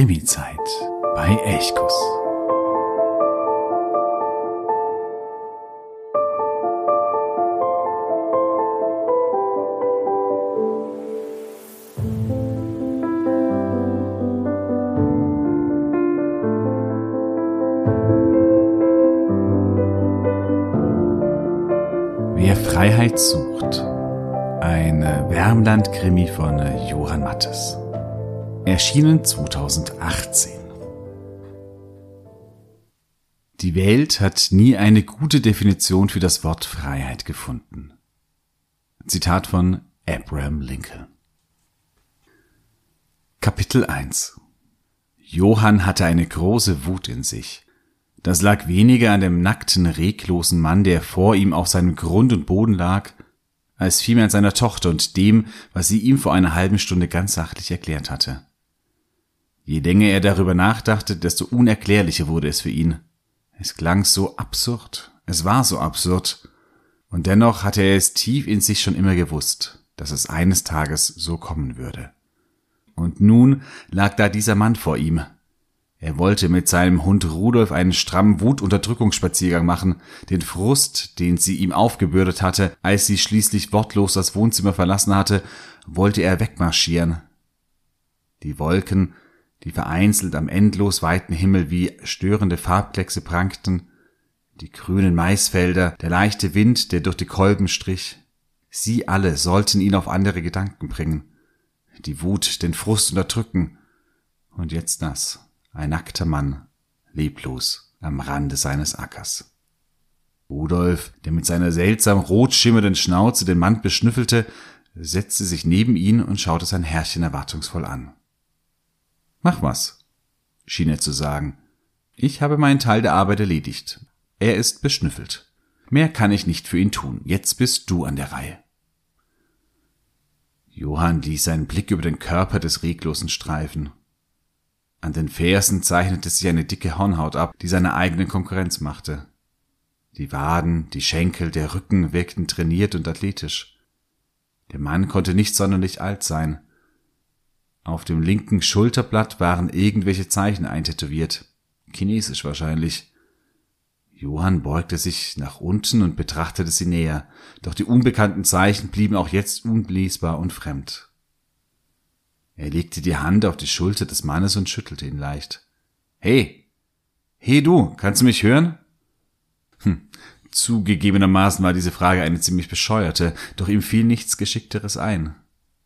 Krimi-Zeit bei Elchkuss. Wer Freiheit sucht. Ein Wärmland-Krimi von Johann Mattes. Erschienen 2018. Die Welt hat nie eine gute Definition für das Wort Freiheit gefunden. Zitat von Abraham Lincoln. Kapitel 1 Johann hatte eine große Wut in sich. Das lag weniger an dem nackten, reglosen Mann, der vor ihm auf seinem Grund und Boden lag, als vielmehr an seiner Tochter und dem, was sie ihm vor einer halben Stunde ganz sachlich erklärt hatte. Je länger er darüber nachdachte, desto unerklärlicher wurde es für ihn. Es klang so absurd, es war so absurd, und dennoch hatte er es tief in sich schon immer gewusst, dass es eines Tages so kommen würde. Und nun lag da dieser Mann vor ihm, er wollte mit seinem Hund Rudolf einen strammen Wutunterdrückungsspaziergang machen, den Frust, den sie ihm aufgebürdet hatte, als sie schließlich wortlos das Wohnzimmer verlassen hatte, wollte er wegmarschieren. Die Wolken, die vereinzelt am endlos weiten Himmel wie störende Farbkleckse prangten, die grünen Maisfelder, der leichte Wind, der durch die Kolben strich, sie alle sollten ihn auf andere Gedanken bringen, die Wut, den Frust unterdrücken, und jetzt das ein nackter Mann, leblos am Rande seines Ackers. Rudolf, der mit seiner seltsam rot schimmernden Schnauze den Mann beschnüffelte, setzte sich neben ihn und schaute sein Herrchen erwartungsvoll an. Mach was, schien er zu sagen. Ich habe meinen Teil der Arbeit erledigt. Er ist beschnüffelt. Mehr kann ich nicht für ihn tun. Jetzt bist du an der Reihe. Johann ließ seinen Blick über den Körper des Reglosen streifen. An den Fersen zeichnete sich eine dicke Hornhaut ab, die seine eigene Konkurrenz machte. Die Waden, die Schenkel, der Rücken wirkten trainiert und athletisch. Der Mann konnte nicht sonderlich alt sein. Auf dem linken Schulterblatt waren irgendwelche Zeichen eintätowiert. Chinesisch wahrscheinlich. Johann beugte sich nach unten und betrachtete sie näher, doch die unbekannten Zeichen blieben auch jetzt unlesbar und fremd. Er legte die Hand auf die Schulter des Mannes und schüttelte ihn leicht. Hey, hey du, kannst du mich hören? Hm, zugegebenermaßen war diese Frage eine ziemlich bescheuerte, doch ihm fiel nichts Geschickteres ein.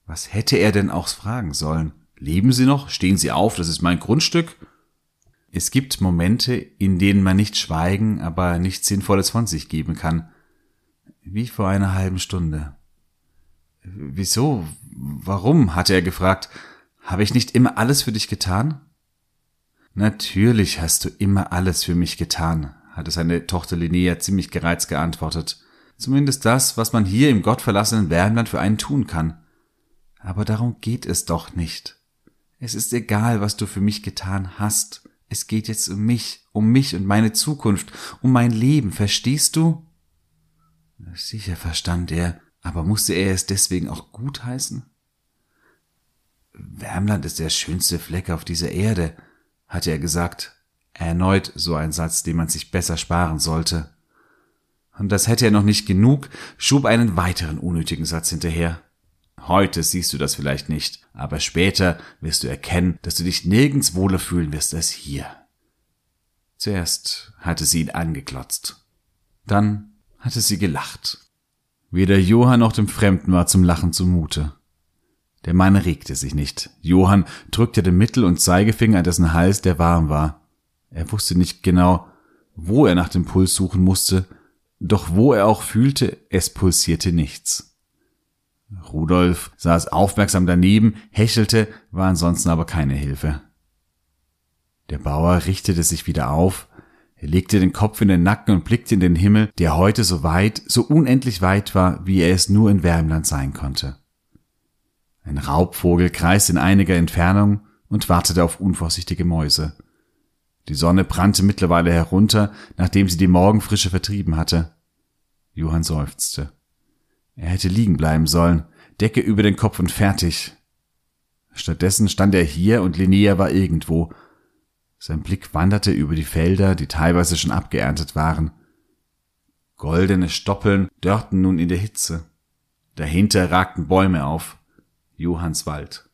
Was hätte er denn auch fragen sollen? Leben Sie noch? Stehen Sie auf? Das ist mein Grundstück? Es gibt Momente, in denen man nicht schweigen, aber nichts Sinnvolles von sich geben kann. Wie vor einer halben Stunde. Wieso? Warum? hatte er gefragt. Habe ich nicht immer alles für dich getan? Natürlich hast du immer alles für mich getan, hatte seine Tochter Linnea ziemlich gereizt geantwortet. Zumindest das, was man hier im gottverlassenen Wärmland für einen tun kann. Aber darum geht es doch nicht. Es ist egal, was du für mich getan hast. Es geht jetzt um mich, um mich und meine Zukunft, um mein Leben, verstehst du? Sicher verstand er, aber musste er es deswegen auch gutheißen? Wärmland ist der schönste Fleck auf dieser Erde, hatte er gesagt. Erneut so ein Satz, den man sich besser sparen sollte. Und das hätte er noch nicht genug, schob einen weiteren unnötigen Satz hinterher. Heute siehst du das vielleicht nicht, aber später wirst du erkennen, dass du dich nirgends wohler fühlen wirst als hier. Zuerst hatte sie ihn angeklotzt. Dann hatte sie gelacht. Weder Johann noch dem Fremden war zum Lachen zumute. Der Mann regte sich nicht. Johann drückte den Mittel- und Zeigefinger an dessen Hals, der warm war. Er wusste nicht genau, wo er nach dem Puls suchen musste, doch wo er auch fühlte, es pulsierte nichts. Rudolf saß aufmerksam daneben, hechelte, war ansonsten aber keine Hilfe. Der Bauer richtete sich wieder auf, er legte den Kopf in den Nacken und blickte in den Himmel, der heute so weit, so unendlich weit war, wie er es nur in Wärmland sein konnte. Ein Raubvogel kreiste in einiger Entfernung und wartete auf unvorsichtige Mäuse. Die Sonne brannte mittlerweile herunter, nachdem sie die Morgenfrische vertrieben hatte. Johann seufzte. Er hätte liegen bleiben sollen, Decke über den Kopf und fertig. Stattdessen stand er hier und Linnea war irgendwo. Sein Blick wanderte über die Felder, die teilweise schon abgeerntet waren. Goldene Stoppeln dörrten nun in der Hitze. Dahinter ragten Bäume auf. Johannswald.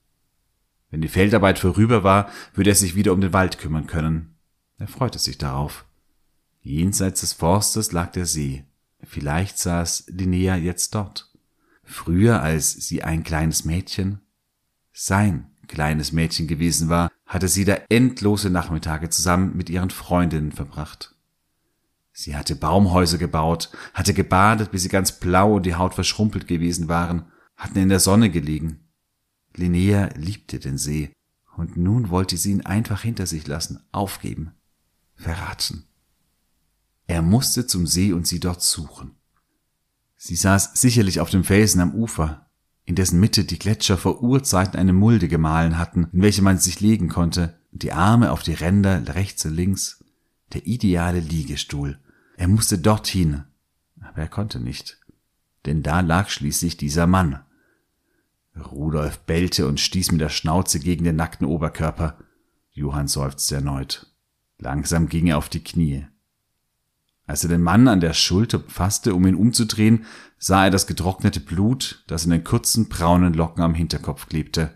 Wenn die Feldarbeit vorüber war, würde er sich wieder um den Wald kümmern können. Er freute sich darauf. Jenseits des Forstes lag der See. Vielleicht saß Linnea jetzt dort. Früher, als sie ein kleines Mädchen, sein kleines Mädchen gewesen war, hatte sie da endlose Nachmittage zusammen mit ihren Freundinnen verbracht. Sie hatte Baumhäuser gebaut, hatte gebadet, bis sie ganz blau und die Haut verschrumpelt gewesen waren, hatten in der Sonne gelegen. Linnea liebte den See, und nun wollte sie ihn einfach hinter sich lassen, aufgeben, verraten. Er musste zum See und sie dort suchen. Sie saß sicherlich auf dem Felsen am Ufer, in dessen Mitte die Gletscher vor Urzeiten eine Mulde gemahlen hatten, in welche man sich legen konnte, die Arme auf die Ränder rechts und links. Der ideale Liegestuhl. Er musste dorthin, aber er konnte nicht, denn da lag schließlich dieser Mann. Rudolf bellte und stieß mit der Schnauze gegen den nackten Oberkörper. Johann seufzte erneut. Langsam ging er auf die Knie. Als er den Mann an der Schulter fasste, um ihn umzudrehen, sah er das getrocknete Blut, das in den kurzen braunen Locken am Hinterkopf klebte.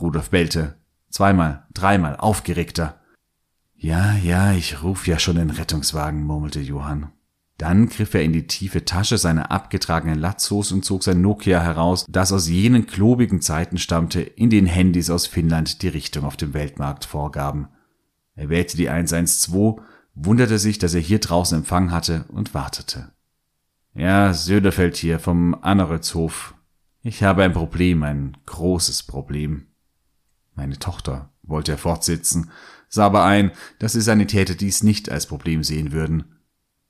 Rudolf bellte. Zweimal, dreimal, aufgeregter. Ja, ja, ich ruf ja schon den Rettungswagen, murmelte Johann. Dann griff er in die tiefe Tasche seiner abgetragenen Latzhose und zog sein Nokia heraus, das aus jenen klobigen Zeiten stammte, in denen Handys aus Finnland die Richtung auf dem Weltmarkt vorgaben. Er wählte die 112 wunderte sich, dass er hier draußen Empfang hatte und wartete. Ja, Söderfeld hier vom Anneretshof. Ich habe ein Problem, ein großes Problem. Meine Tochter, wollte er fortsitzen, sah aber ein, dass die Sanitäter dies nicht als Problem sehen würden.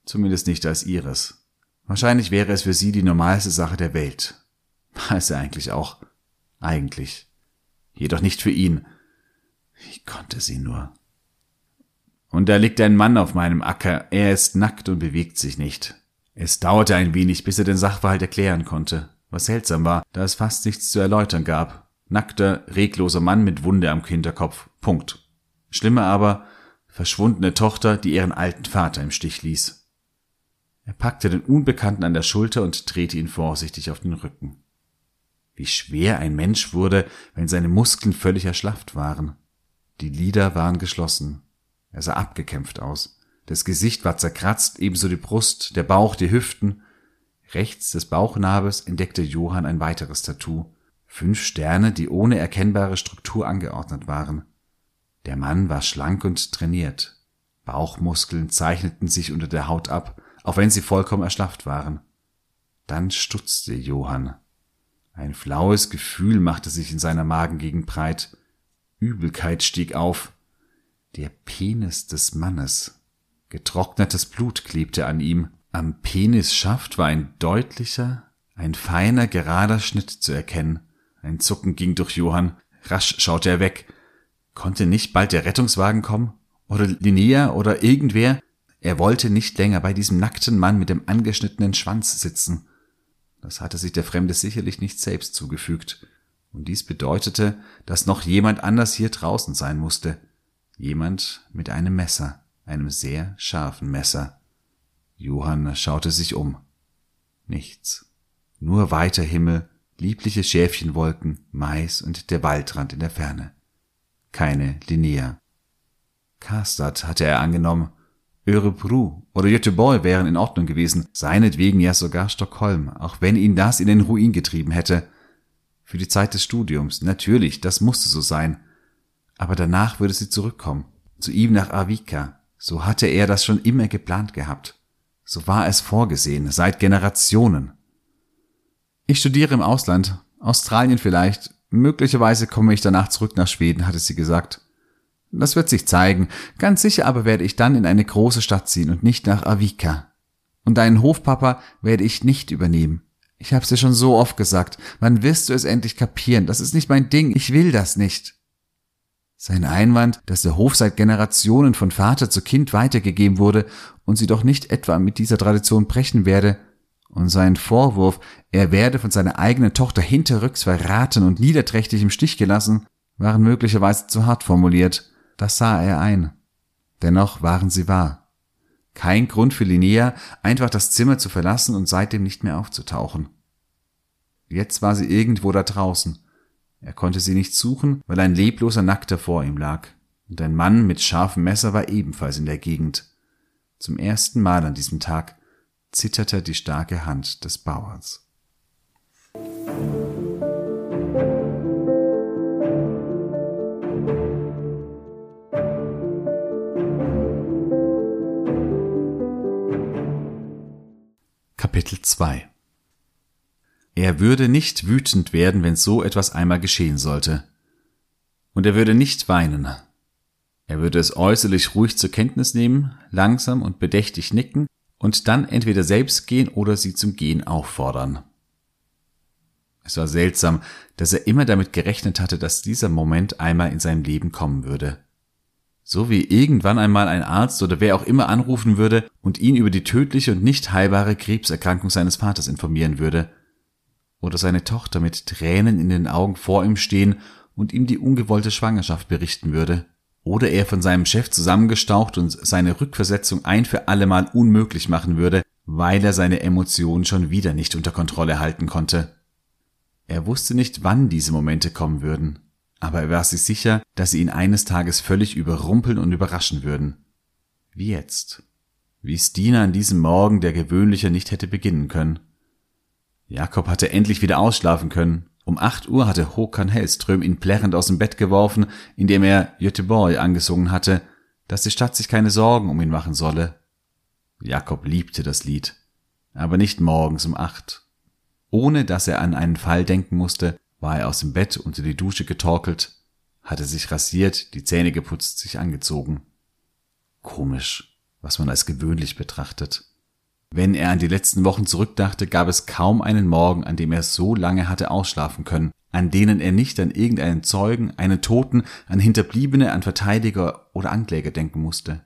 Zumindest nicht als ihres. Wahrscheinlich wäre es für sie die normalste Sache der Welt. War es eigentlich auch. Eigentlich. Jedoch nicht für ihn. Wie konnte sie nur? Und da liegt ein Mann auf meinem Acker, er ist nackt und bewegt sich nicht. Es dauerte ein wenig, bis er den Sachverhalt erklären konnte, was seltsam war, da es fast nichts zu erläutern gab. Nackter, regloser Mann mit Wunde am Hinterkopf. Punkt. Schlimmer aber, verschwundene Tochter, die ihren alten Vater im Stich ließ. Er packte den Unbekannten an der Schulter und drehte ihn vorsichtig auf den Rücken. Wie schwer ein Mensch wurde, wenn seine Muskeln völlig erschlafft waren. Die Lider waren geschlossen. Er sah abgekämpft aus. Das Gesicht war zerkratzt, ebenso die Brust, der Bauch, die Hüften. Rechts des Bauchnabels entdeckte Johann ein weiteres Tattoo. Fünf Sterne, die ohne erkennbare Struktur angeordnet waren. Der Mann war schlank und trainiert. Bauchmuskeln zeichneten sich unter der Haut ab, auch wenn sie vollkommen erschlafft waren. Dann stutzte Johann. Ein flaues Gefühl machte sich in seiner Magengegend breit. Übelkeit stieg auf. Der Penis des Mannes. Getrocknetes Blut klebte an ihm. Am Penisschaft war ein deutlicher, ein feiner, gerader Schnitt zu erkennen. Ein Zucken ging durch Johann. Rasch schaute er weg. Konnte nicht bald der Rettungswagen kommen? Oder Linnea oder irgendwer? Er wollte nicht länger bei diesem nackten Mann mit dem angeschnittenen Schwanz sitzen. Das hatte sich der Fremde sicherlich nicht selbst zugefügt. Und dies bedeutete, dass noch jemand anders hier draußen sein musste. Jemand mit einem Messer, einem sehr scharfen Messer. Johann schaute sich um. Nichts. Nur weiter Himmel, liebliche Schäfchenwolken, Mais und der Waldrand in der Ferne. Keine Linnea. Karstadt hatte er angenommen. Örebro oder Göteborg wären in Ordnung gewesen, seinetwegen ja sogar Stockholm, auch wenn ihn das in den Ruin getrieben hätte. Für die Zeit des Studiums, natürlich, das musste so sein. Aber danach würde sie zurückkommen, zu ihm nach Avika. So hatte er das schon immer geplant gehabt. So war es vorgesehen, seit Generationen. Ich studiere im Ausland, Australien vielleicht, möglicherweise komme ich danach zurück nach Schweden, hatte sie gesagt. Das wird sich zeigen, ganz sicher aber werde ich dann in eine große Stadt ziehen und nicht nach Avika. Und deinen Hofpapa werde ich nicht übernehmen. Ich hab's dir schon so oft gesagt, wann wirst du es endlich kapieren, das ist nicht mein Ding, ich will das nicht. Sein Einwand, dass der Hof seit Generationen von Vater zu Kind weitergegeben wurde und sie doch nicht etwa mit dieser Tradition brechen werde, und sein Vorwurf, er werde von seiner eigenen Tochter hinterrücks verraten und niederträchtig im Stich gelassen, waren möglicherweise zu hart formuliert, das sah er ein. Dennoch waren sie wahr. Kein Grund für Linnea, einfach das Zimmer zu verlassen und seitdem nicht mehr aufzutauchen. Jetzt war sie irgendwo da draußen. Er konnte sie nicht suchen, weil ein lebloser Nackter vor ihm lag, und ein Mann mit scharfem Messer war ebenfalls in der Gegend. Zum ersten Mal an diesem Tag zitterte die starke Hand des Bauers. Kapitel 2 Er würde nicht wütend werden, wenn so etwas einmal geschehen sollte. Und er würde nicht weinen. Er würde es äußerlich ruhig zur Kenntnis nehmen, langsam und bedächtig nicken und dann entweder selbst gehen oder sie zum Gehen auffordern. Es war seltsam, dass er immer damit gerechnet hatte, dass dieser Moment einmal in seinem Leben kommen würde so wie irgendwann einmal ein Arzt oder wer auch immer anrufen würde und ihn über die tödliche und nicht heilbare Krebserkrankung seines Vaters informieren würde, oder seine Tochter mit Tränen in den Augen vor ihm stehen und ihm die ungewollte Schwangerschaft berichten würde, oder er von seinem Chef zusammengestaucht und seine Rückversetzung ein für allemal unmöglich machen würde, weil er seine Emotionen schon wieder nicht unter Kontrolle halten konnte. Er wusste nicht, wann diese Momente kommen würden, aber er war sich sicher, dass sie ihn eines Tages völlig überrumpeln und überraschen würden. Wie jetzt. Wie Stina an diesem Morgen, der gewöhnlicher nicht hätte beginnen können. Jakob hatte endlich wieder ausschlafen können. Um acht Uhr hatte Håkan Hellström ihn plärrend aus dem Bett geworfen, indem er Göteborg angesungen hatte, dass die Stadt sich keine Sorgen um ihn machen solle. Jakob liebte das Lied, aber nicht morgens um acht. Ohne dass er an einen Fall denken musste, war er aus dem Bett unter die Dusche getorkelt, hatte sich rasiert, die Zähne geputzt, sich angezogen. Komisch, was man als gewöhnlich betrachtet. Wenn er an die letzten Wochen zurückdachte, gab es kaum einen Morgen, an dem er so lange hatte ausschlafen können, an denen er nicht an irgendeinen Zeugen, einen Toten, an Hinterbliebene, an Verteidiger oder Ankläger denken musste.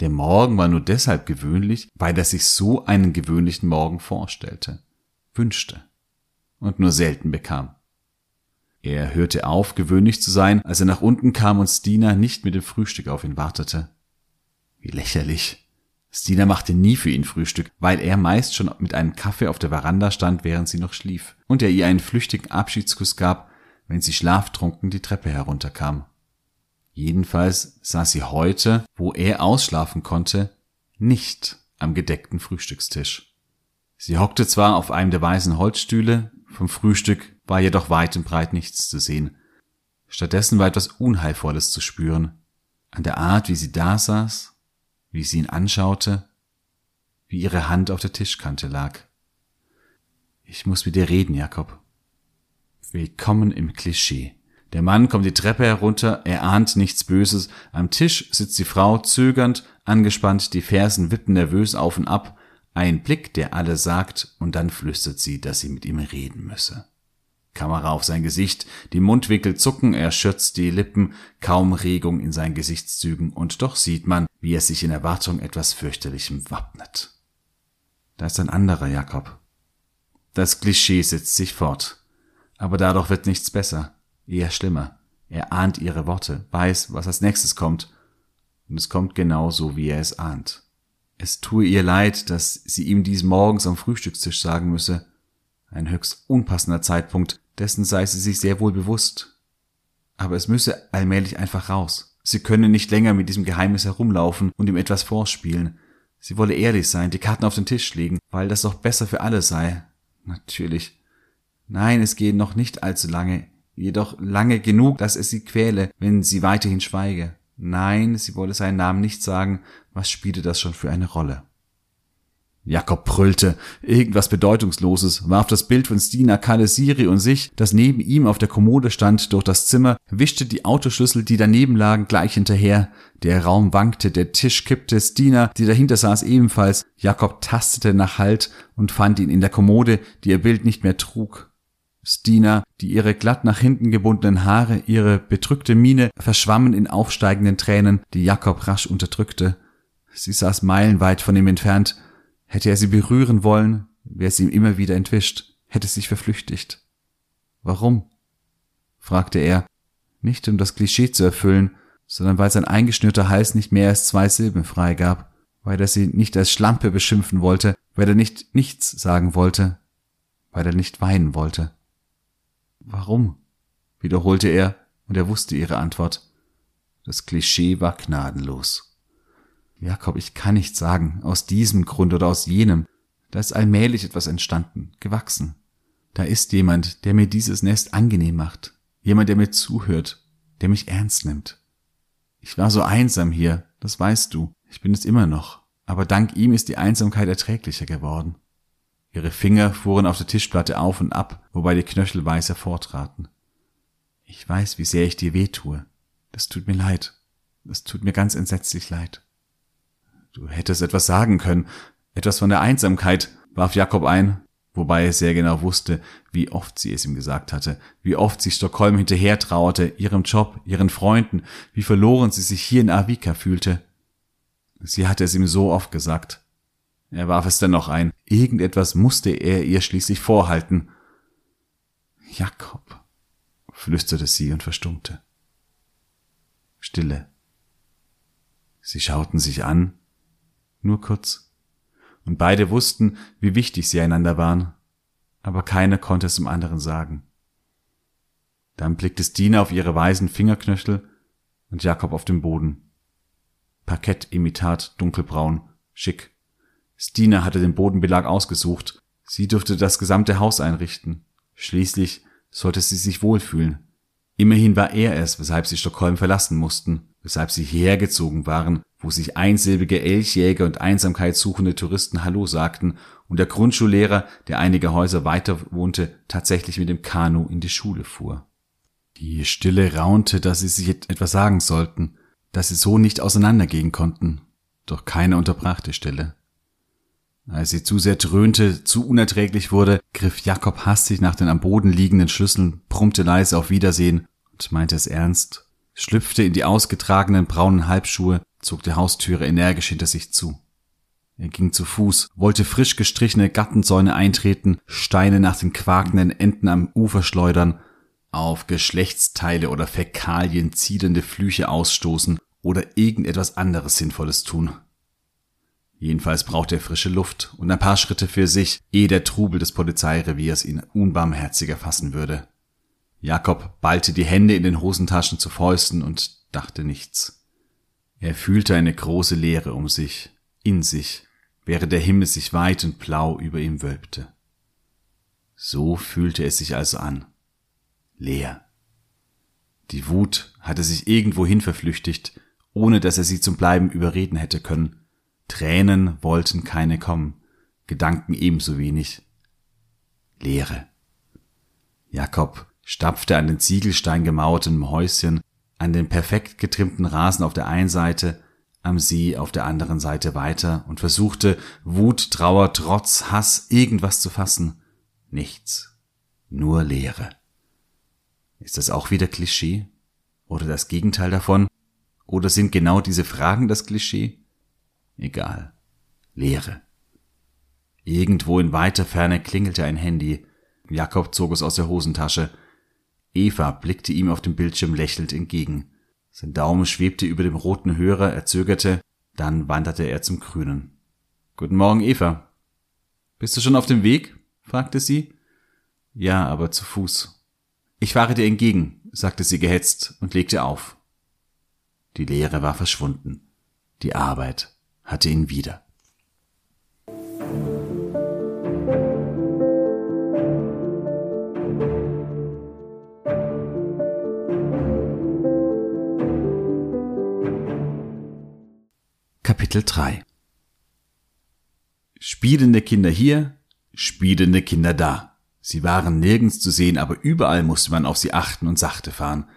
Der Morgen war nur deshalb gewöhnlich, weil er sich so einen gewöhnlichen Morgen vorstellte, wünschte und nur selten bekam. Er hörte auf, gewöhnlich zu sein, als er nach unten kam und Stina nicht mit dem Frühstück auf ihn wartete. Wie lächerlich. Stina machte nie für ihn Frühstück, weil er meist schon mit einem Kaffee auf der Veranda stand, während sie noch schlief, und er ihr einen flüchtigen Abschiedskuss gab, wenn sie schlaftrunken die Treppe herunterkam. Jedenfalls saß sie heute, wo er ausschlafen konnte, nicht am gedeckten Frühstückstisch. Sie hockte zwar auf einem der weißen Holzstühle, vom Frühstück war jedoch weit und breit nichts zu sehen. Stattdessen war etwas Unheilvolles zu spüren. An der Art, wie sie da saß, wie sie ihn anschaute, wie ihre Hand auf der Tischkante lag. Ich muss mit dir reden, Jakob. Willkommen im Klischee. Der Mann kommt die Treppe herunter, er ahnt nichts Böses. Am Tisch sitzt die Frau zögernd, angespannt, die Fersen wippen nervös auf und ab. Ein Blick, der alles sagt, und dann flüstert sie, dass sie mit ihm reden müsse. Kamera auf sein Gesicht, die Mundwinkel zucken, er schürzt die Lippen, kaum Regung in seinen Gesichtszügen, und doch sieht man, wie er sich in Erwartung etwas fürchterlichem wappnet. Da ist ein anderer Jakob. Das Klischee setzt sich fort. Aber dadurch wird nichts besser, eher schlimmer. Er ahnt ihre Worte, weiß, was als nächstes kommt, und es kommt genau so, wie er es ahnt. Es tue ihr leid, dass sie ihm dies morgens am Frühstückstisch sagen müsse. Ein höchst unpassender Zeitpunkt, dessen sei sie sich sehr wohl bewusst. Aber es müsse allmählich einfach raus. Sie könne nicht länger mit diesem Geheimnis herumlaufen und ihm etwas vorspielen. Sie wolle ehrlich sein, die Karten auf den Tisch legen, weil das doch besser für alle sei. Natürlich. Nein, es gehe noch nicht allzu lange, jedoch lange genug, dass es sie quäle, wenn sie weiterhin schweige. Nein, sie wolle seinen Namen nicht sagen, was spielte das schon für eine Rolle? Jakob brüllte, irgendwas Bedeutungsloses, warf das Bild von Stina Kalesiri und sich, das neben ihm auf der Kommode stand, durch das Zimmer, wischte die Autoschlüssel, die daneben lagen, gleich hinterher. Der Raum wankte, der Tisch kippte, Stina, die dahinter saß, ebenfalls. Jakob tastete nach Halt und fand ihn in der Kommode, die ihr Bild nicht mehr trug. Stina, die ihre glatt nach hinten gebundenen Haare, ihre bedrückte Miene verschwammen in aufsteigenden Tränen, die Jakob rasch unterdrückte. Sie saß meilenweit von ihm entfernt. Hätte er sie berühren wollen, wäre sie ihm immer wieder entwischt, hätte sich verflüchtigt. Warum? fragte er, nicht um das Klischee zu erfüllen, sondern weil sein eingeschnürter Hals nicht mehr als zwei Silben freigab, weil er sie nicht als Schlampe beschimpfen wollte, weil er nicht nichts sagen wollte, weil er nicht weinen wollte. Warum? wiederholte er, und er wusste ihre Antwort. Das Klischee war gnadenlos. Jakob, ich kann nicht sagen, aus diesem Grund oder aus jenem. Da ist allmählich etwas entstanden, gewachsen. Da ist jemand, der mir dieses Nest angenehm macht. Jemand, der mir zuhört, der mich ernst nimmt. Ich war so einsam hier, das weißt du. Ich bin es immer noch. Aber dank ihm ist die Einsamkeit erträglicher geworden. Ihre Finger fuhren auf der Tischplatte auf und ab, wobei die Knöchel weiß hervortraten. Ich weiß, wie sehr ich dir weh tue. Das tut mir leid. Das tut mir ganz entsetzlich leid. Du hättest etwas sagen können, etwas von der Einsamkeit, warf Jakob ein, wobei er sehr genau wusste, wie oft sie es ihm gesagt hatte, wie oft sie Stockholm hinterher trauerte, ihrem Job, ihren Freunden, wie verloren sie sich hier in Avika fühlte. Sie hatte es ihm so oft gesagt. Er warf es dennoch ein, irgendetwas musste er ihr schließlich vorhalten. Jakob, flüsterte sie und verstummte. Stille. Sie schauten sich an, nur kurz, und beide wussten, wie wichtig sie einander waren, aber keiner konnte es dem anderen sagen. Dann blickte Stina auf ihre weißen Fingerknöchel und Jakob auf den Boden. Parkettimitat dunkelbraun, schick. Stina hatte den Bodenbelag ausgesucht. Sie durfte das gesamte Haus einrichten. Schließlich sollte sie sich wohlfühlen. Immerhin war er es, weshalb sie Stockholm verlassen mussten, weshalb sie hierher gezogen waren, wo sich einsilbige Elchjäger und Einsamkeit suchende Touristen Hallo sagten und der Grundschullehrer, der einige Häuser weiter wohnte, tatsächlich mit dem Kanu in die Schule fuhr. Die Stille raunte, dass sie sich etwas sagen sollten, dass sie so nicht auseinandergehen konnten, doch keiner unterbrach die Stille. Als sie zu sehr dröhnte, zu unerträglich wurde, griff Jakob hastig nach den am Boden liegenden Schlüsseln, brummte leise auf Wiedersehen und meinte es ernst, schlüpfte in die ausgetragenen braunen Halbschuhe, zog die Haustüre energisch hinter sich zu. Er ging zu Fuß, wollte frisch gestrichene Gattenzäune eintreten, Steine nach den quakenden Enten am Ufer schleudern, auf Geschlechtsteile oder Fäkalien zielende Flüche ausstoßen oder irgendetwas anderes Sinnvolles tun. Jedenfalls brauchte er frische Luft und ein paar Schritte für sich, ehe der Trubel des Polizeireviers ihn unbarmherziger fassen würde. Jakob ballte die Hände in den Hosentaschen zu Fäusten und dachte nichts. Er fühlte eine große Leere um sich, in sich, während der Himmel sich weit und blau über ihm wölbte. So fühlte es sich also an. Leer. Die Wut hatte sich irgendwohin verflüchtigt, ohne dass er sie zum Bleiben überreden hätte können. Tränen wollten keine kommen, Gedanken ebenso wenig. Leere. Jakob stapfte an den Ziegelstein gemauerten Häuschen, an den perfekt getrimmten Rasen auf der einen Seite, am See auf der anderen Seite weiter und versuchte, Wut, Trauer, Trotz, Hass, irgendwas zu fassen. Nichts. Nur Leere. Ist das auch wieder Klischee? Oder das Gegenteil davon? Oder sind genau diese Fragen das Klischee? Egal. Leere. Irgendwo in weiter Ferne klingelte ein Handy. Jakob zog es aus der Hosentasche. Eva blickte ihm auf dem Bildschirm lächelnd entgegen. Sein Daumen schwebte über dem roten Hörer, er zögerte, dann wanderte er zum grünen. Guten Morgen, Eva. Bist du schon auf dem Weg? fragte sie. Ja, aber zu Fuß. Ich fahre dir entgegen, sagte sie gehetzt und legte auf. Die Leere war verschwunden. Die Arbeit hatte ihn wieder. Kapitel 3 Spielende Kinder hier, spielende Kinder da. Sie waren nirgends zu sehen, aber überall musste man auf sie achten und sachte fahren.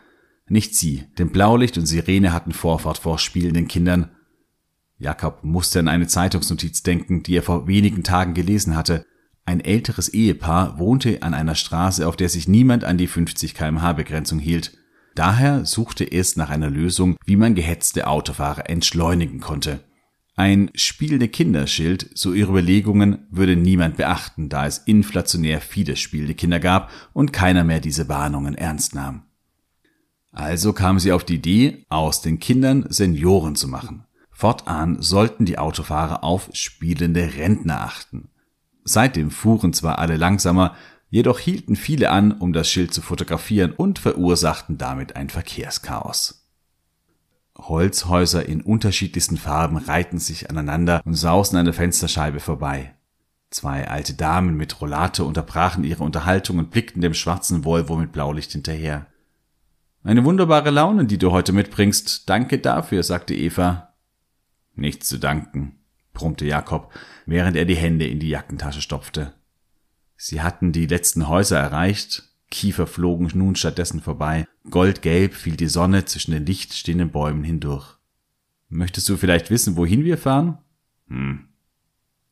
Nicht sie, denn Blaulicht und Sirene hatten Vorfahrt vor spielenden Kindern, Jakob musste an eine Zeitungsnotiz denken, die er vor wenigen Tagen gelesen hatte. Ein älteres Ehepaar wohnte an einer Straße, auf der sich niemand an die 50 kmh Begrenzung hielt. Daher suchte es nach einer Lösung, wie man gehetzte Autofahrer entschleunigen konnte. Ein spielende Kinderschild, so ihre Überlegungen, würde niemand beachten, da es inflationär viele spielende Kinder gab und keiner mehr diese Warnungen ernst nahm. Also kam sie auf die Idee, aus den Kindern Senioren zu machen. Fortan sollten die Autofahrer auf spielende Rentner achten. Seitdem fuhren zwar alle langsamer, jedoch hielten viele an, um das Schild zu fotografieren und verursachten damit ein Verkehrschaos. Holzhäuser in unterschiedlichsten Farben reihten sich aneinander und sausten an der Fensterscheibe vorbei. Zwei alte Damen mit Rollator unterbrachen ihre Unterhaltung und blickten dem schwarzen Volvo mit Blaulicht hinterher. Eine wunderbare Laune, die du heute mitbringst. Danke dafür, sagte Eva. Nichts zu danken, brummte Jakob, während er die Hände in die Jackentasche stopfte. Sie hatten die letzten Häuser erreicht, Kiefer flogen nun stattdessen vorbei. Goldgelb fiel die Sonne zwischen den dicht stehenden Bäumen hindurch. Möchtest du vielleicht wissen, wohin wir fahren? Hm.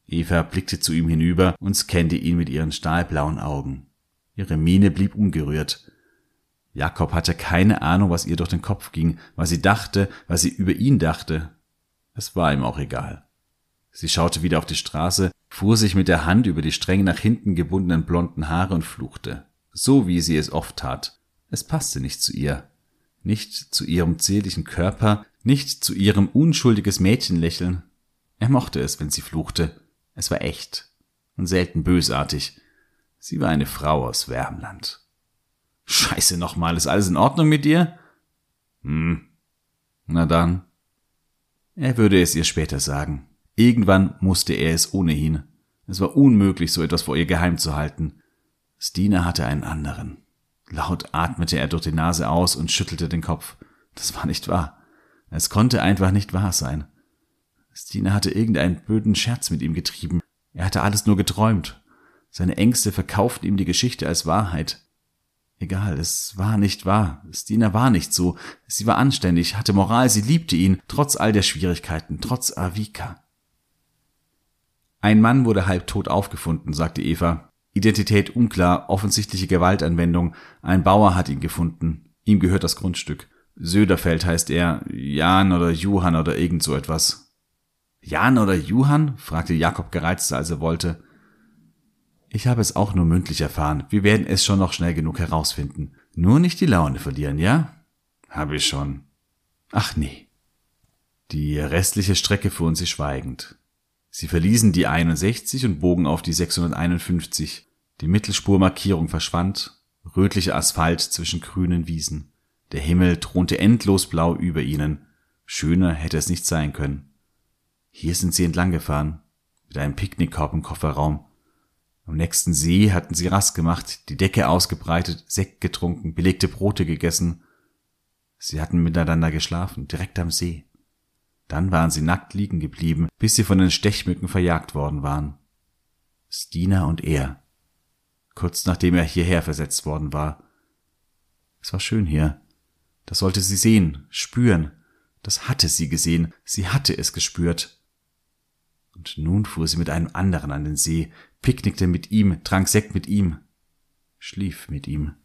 Eva blickte zu ihm hinüber und scannte ihn mit ihren stahlblauen Augen. Ihre Miene blieb ungerührt. Jakob hatte keine Ahnung, was ihr durch den Kopf ging, was sie dachte, was sie über ihn dachte. Es war ihm auch egal. Sie schaute wieder auf die Straße, fuhr sich mit der Hand über die streng nach hinten gebundenen blonden Haare und fluchte so wie sie es oft tat. Es passte nicht zu ihr, nicht zu ihrem zierlichen Körper, nicht zu ihrem unschuldiges Mädchenlächeln. Er mochte es, wenn sie fluchte. Es war echt und selten bösartig. Sie war eine Frau aus Wärmland. Scheiße nochmal, ist alles in Ordnung mit dir? Hm. Na dann. Er würde es ihr später sagen. Irgendwann musste er es ohnehin. Es war unmöglich, so etwas vor ihr geheim zu halten. Stina hatte einen anderen. Laut atmete er durch die Nase aus und schüttelte den Kopf. Das war nicht wahr. Es konnte einfach nicht wahr sein. Stina hatte irgendeinen blöden Scherz mit ihm getrieben. Er hatte alles nur geträumt. Seine Ängste verkauften ihm die Geschichte als Wahrheit. Egal, es war nicht wahr. Stina war nicht so. Sie war anständig, hatte Moral, sie liebte ihn, trotz all der Schwierigkeiten, trotz Avika. Ein Mann wurde halbtot aufgefunden, sagte Eva. Identität unklar, offensichtliche Gewaltanwendung. Ein Bauer hat ihn gefunden. Ihm gehört das Grundstück. Söderfeld heißt er, Jan oder Johann oder irgend so etwas. Jan oder Johann? fragte Jakob gereizter, als er wollte. Ich habe es auch nur mündlich erfahren. Wir werden es schon noch schnell genug herausfinden. Nur nicht die Laune verlieren, ja? Habe ich schon. Ach nee. Die restliche Strecke fuhren sie schweigend. Sie verließen die 61 und bogen auf die 651. Die Mittelspurmarkierung verschwand, rötlicher Asphalt zwischen grünen Wiesen. Der Himmel thronte endlos blau über ihnen. Schöner hätte es nicht sein können. Hier sind sie entlang gefahren, mit einem Picknickkorb im Kofferraum. Am nächsten See hatten sie Rast gemacht, die Decke ausgebreitet, Sekt getrunken, belegte Brote gegessen. Sie hatten miteinander geschlafen, direkt am See. Dann waren sie nackt liegen geblieben, bis sie von den Stechmücken verjagt worden waren. Stina und er, kurz nachdem er hierher versetzt worden war. Es war schön hier. Das sollte sie sehen, spüren. Das hatte sie gesehen, sie hatte es gespürt. Und nun fuhr sie mit einem anderen an den See, picknickte mit ihm, trank Sekt mit ihm, schlief mit ihm.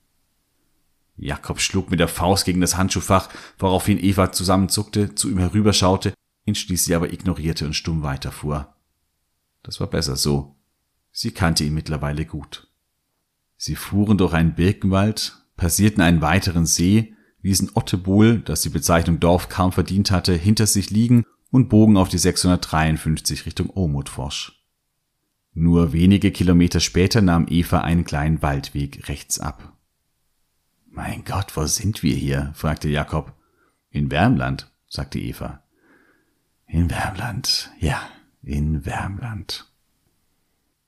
Jakob schlug mit der Faust gegen das Handschuhfach, woraufhin Eva zusammenzuckte, zu ihm herüberschaute, ihn schließlich aber ignorierte und stumm weiterfuhr. Das war besser so. Sie kannte ihn mittlerweile gut. Sie fuhren durch einen Birkenwald, passierten einen weiteren See, ließen Ottebol, das die Bezeichnung Dorf kaum verdient hatte, hinter sich liegen und bogen auf die 653 Richtung Omutforsch. Nur wenige Kilometer später nahm Eva einen kleinen Waldweg rechts ab. Mein Gott, wo sind wir hier? fragte Jakob. In Wärmland, sagte Eva. In Wärmland, ja, in Wärmland.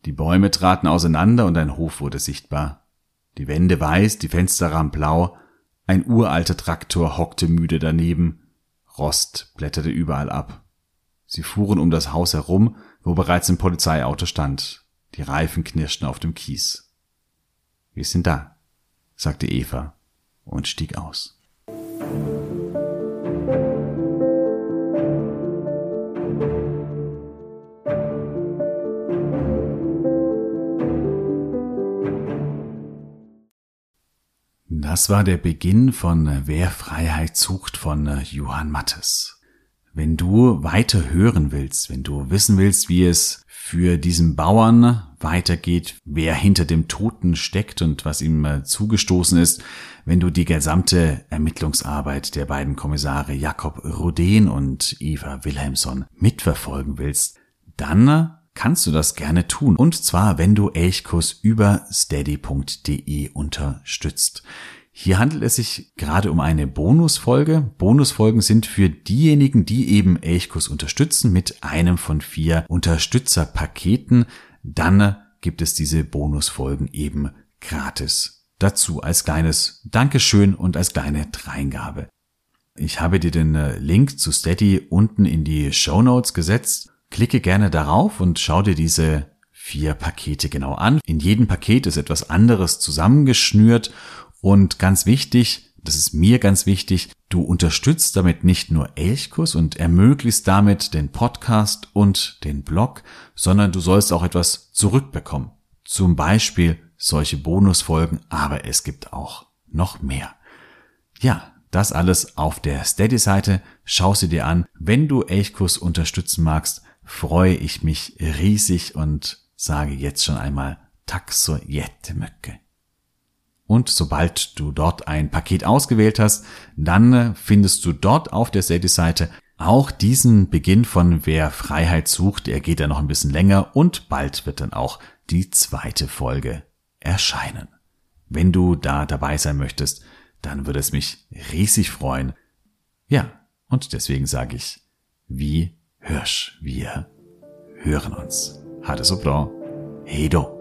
Die Bäume traten auseinander und ein Hof wurde sichtbar. Die Wände weiß, die Fensterrahmen blau, ein uralter Traktor hockte müde daneben, Rost blätterte überall ab. Sie fuhren um das Haus herum, wo bereits ein Polizeiauto stand. Die Reifen knirschten auf dem Kies. Wir sind da, sagte Eva und stieg aus. Das war der Beginn von Wer Freiheit sucht von Johann Mattes. wenn du weiter hören willst, wenn du wissen willst, wie es für diesen Bauern weitergeht, wer hinter dem Toten steckt und was ihm äh, zugestoßen ist, wenn du die gesamte Ermittlungsarbeit der beiden Kommissare Jakob Rudin und Eva Wilhelmsson mitverfolgen willst, dann kannst du das gerne tun. Und zwar, wenn du Elchkurs über steady.de unterstützt. Hier handelt es sich gerade um eine Bonusfolge. Bonusfolgen sind für diejenigen, die eben Elchkurs unterstützen mit einem von vier Unterstützerpaketen. Dann gibt es diese Bonusfolgen eben gratis. Dazu als kleines Dankeschön und als kleine Dreingabe. Ich habe dir den äh, Link zu Steady unten in die Show Notes gesetzt. Klicke gerne darauf und schau dir diese vier Pakete genau an. In jedem Paket ist etwas anderes zusammengeschnürt und ganz wichtig, das ist mir ganz wichtig, du unterstützt damit nicht nur Elchkurs und ermöglicht damit den Podcast und den Blog, sondern du sollst auch etwas zurückbekommen. Zum Beispiel solche Bonusfolgen, aber es gibt auch noch mehr. Ja, das alles auf der Steady-Seite. Schau sie dir an. Wenn du Elchkurs unterstützen magst, freue ich mich riesig und sage jetzt schon einmal Tack så jättemycket. Und sobald du dort ein Paket ausgewählt hast, dann findest du dort auf der Steady-Seite auch diesen Beginn von Wer Freiheit sucht. Er geht ja noch ein bisschen länger und bald wird dann auch die zweite Folge erscheinen. Wenn du da dabei sein möchtest, dann würde es mich riesig freuen. Ja, und deswegen sage ich, wie Hirsch, wir hören uns. Ha det så bra. Hej då.